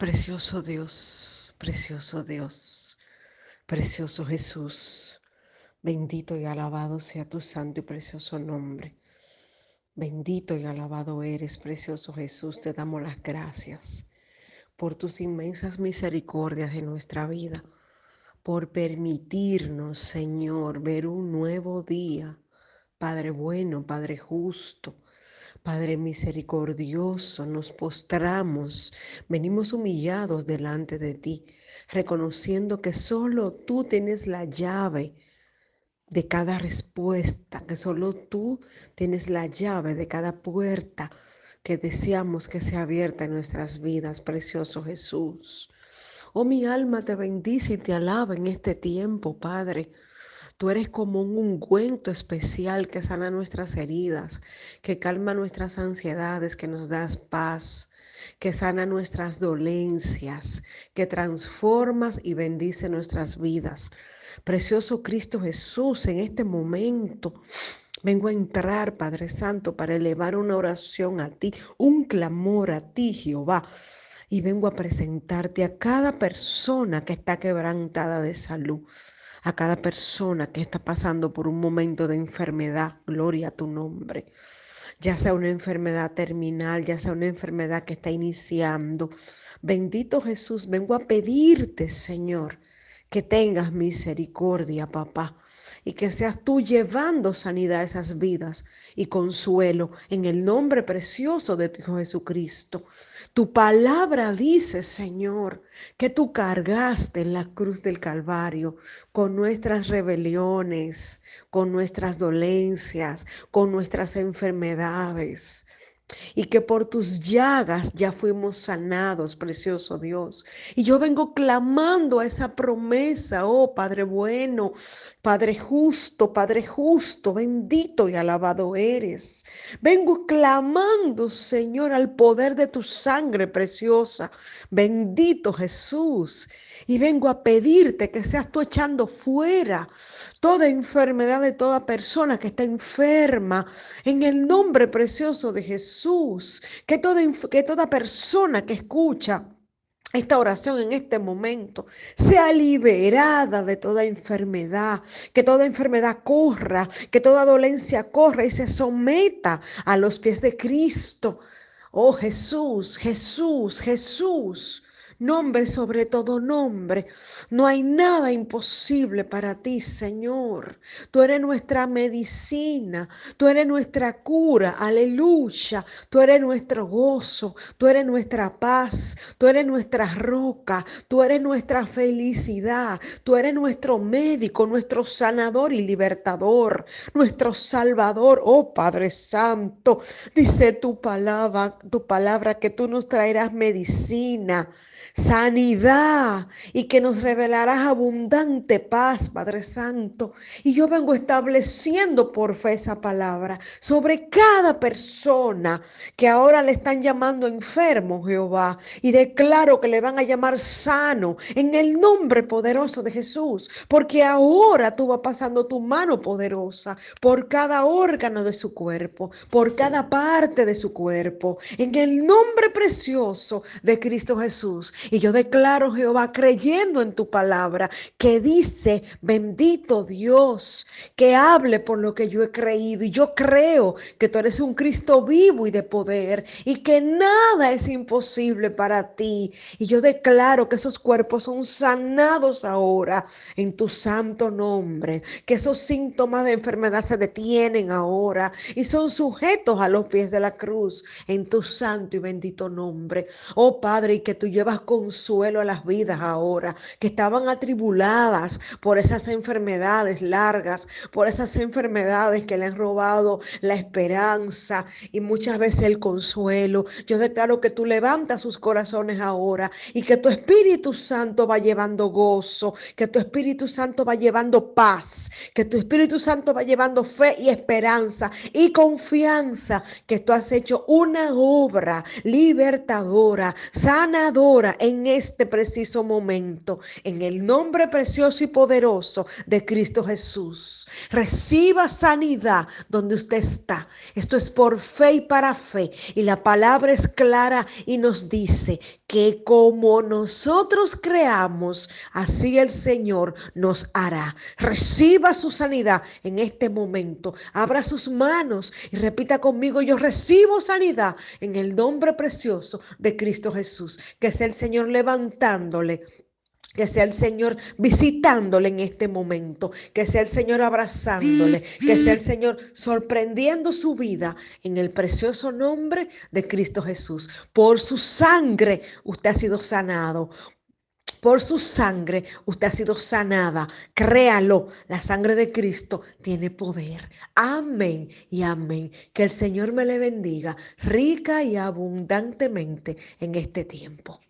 Precioso Dios, precioso Dios, precioso Jesús, bendito y alabado sea tu santo y precioso nombre. Bendito y alabado eres, precioso Jesús, te damos las gracias por tus inmensas misericordias en nuestra vida, por permitirnos, Señor, ver un nuevo día. Padre bueno, Padre justo, Padre misericordioso, nos postramos, venimos humillados delante de ti, reconociendo que solo tú tienes la llave de cada respuesta, que solo tú tienes la llave de cada puerta que deseamos que sea abierta en nuestras vidas, precioso Jesús. Oh, mi alma te bendice y te alaba en este tiempo, Padre Tú eres como un ungüento especial que sana nuestras heridas, que calma nuestras ansiedades, que nos das paz, que sana nuestras dolencias, que transformas y bendice nuestras vidas. Precioso Cristo Jesús, en este momento vengo a entrar, Padre Santo, para elevar una oración a ti, un clamor a ti, Jehová. Y vengo a presentarte a cada persona que está quebrantada de salud a cada persona que está pasando por un momento de enfermedad. Gloria a tu nombre. Ya sea una enfermedad terminal, ya sea una enfermedad que está iniciando. Bendito Jesús, vengo a pedirte, Señor, que tengas misericordia, papá y que seas tú llevando sanidad a esas vidas y consuelo en el nombre precioso de tu Hijo Jesucristo. Tu palabra dice, Señor, que tú cargaste en la cruz del Calvario con nuestras rebeliones, con nuestras dolencias, con nuestras enfermedades y que por tus llagas ya fuimos sanados, precioso Dios. Y yo vengo clamando a esa promesa, oh Padre bueno, Padre justo, Padre justo, bendito y alabado eres. Vengo clamando, Señor, al poder de tu sangre preciosa, bendito Jesús. Y vengo a pedirte que seas tú echando fuera toda enfermedad de toda persona que está enferma en el nombre precioso de Jesús. Que toda, que toda persona que escucha esta oración en este momento sea liberada de toda enfermedad, que toda enfermedad corra, que toda dolencia corra y se someta a los pies de Cristo. Oh Jesús, Jesús, Jesús nombre sobre todo nombre. No hay nada imposible para ti, Señor. Tú eres nuestra medicina, tú eres nuestra cura, aleluya. Tú eres nuestro gozo, tú eres nuestra paz, tú eres nuestra roca, tú eres nuestra felicidad, tú eres nuestro médico, nuestro sanador y libertador, nuestro salvador, oh Padre Santo. Dice tu palabra, tu palabra que tú nos traerás medicina sanidad y que nos revelarás abundante paz, Padre Santo. Y yo vengo estableciendo por fe esa palabra sobre cada persona que ahora le están llamando enfermo, Jehová, y declaro que le van a llamar sano en el nombre poderoso de Jesús, porque ahora tú vas pasando tu mano poderosa por cada órgano de su cuerpo, por cada parte de su cuerpo, en el nombre precioso de Cristo Jesús. Y yo declaro, Jehová, creyendo en tu palabra, que dice, bendito Dios, que hable por lo que yo he creído. Y yo creo que tú eres un Cristo vivo y de poder y que nada es imposible para ti. Y yo declaro que esos cuerpos son sanados ahora en tu santo nombre, que esos síntomas de enfermedad se detienen ahora y son sujetos a los pies de la cruz en tu santo y bendito nombre. Oh Padre, y que tú llevas consuelo a las vidas ahora, que estaban atribuladas por esas enfermedades largas, por esas enfermedades que le han robado la esperanza y muchas veces el consuelo. Yo declaro que tú levantas sus corazones ahora y que tu Espíritu Santo va llevando gozo, que tu Espíritu Santo va llevando paz, que tu Espíritu Santo va llevando fe y esperanza y confianza que tú has hecho una obra libertadora, sanadora en este preciso momento, en el nombre precioso y poderoso de Cristo Jesús. Reciba sanidad donde usted está. Esto es por fe y para fe. Y la palabra es clara y nos dice que como nosotros creamos, así el Señor nos hará. Reciba su sanidad en este momento. Abra sus manos y repita conmigo, yo recibo sanidad en el nombre precioso de Cristo Jesús. Que sea el Señor levantándole que sea el Señor visitándole en este momento, que sea el Señor abrazándole, que sea el Señor sorprendiendo su vida en el precioso nombre de Cristo Jesús. Por su sangre usted ha sido sanado. Por su sangre usted ha sido sanada. Créalo, la sangre de Cristo tiene poder. Amén y amén. Que el Señor me le bendiga rica y abundantemente en este tiempo.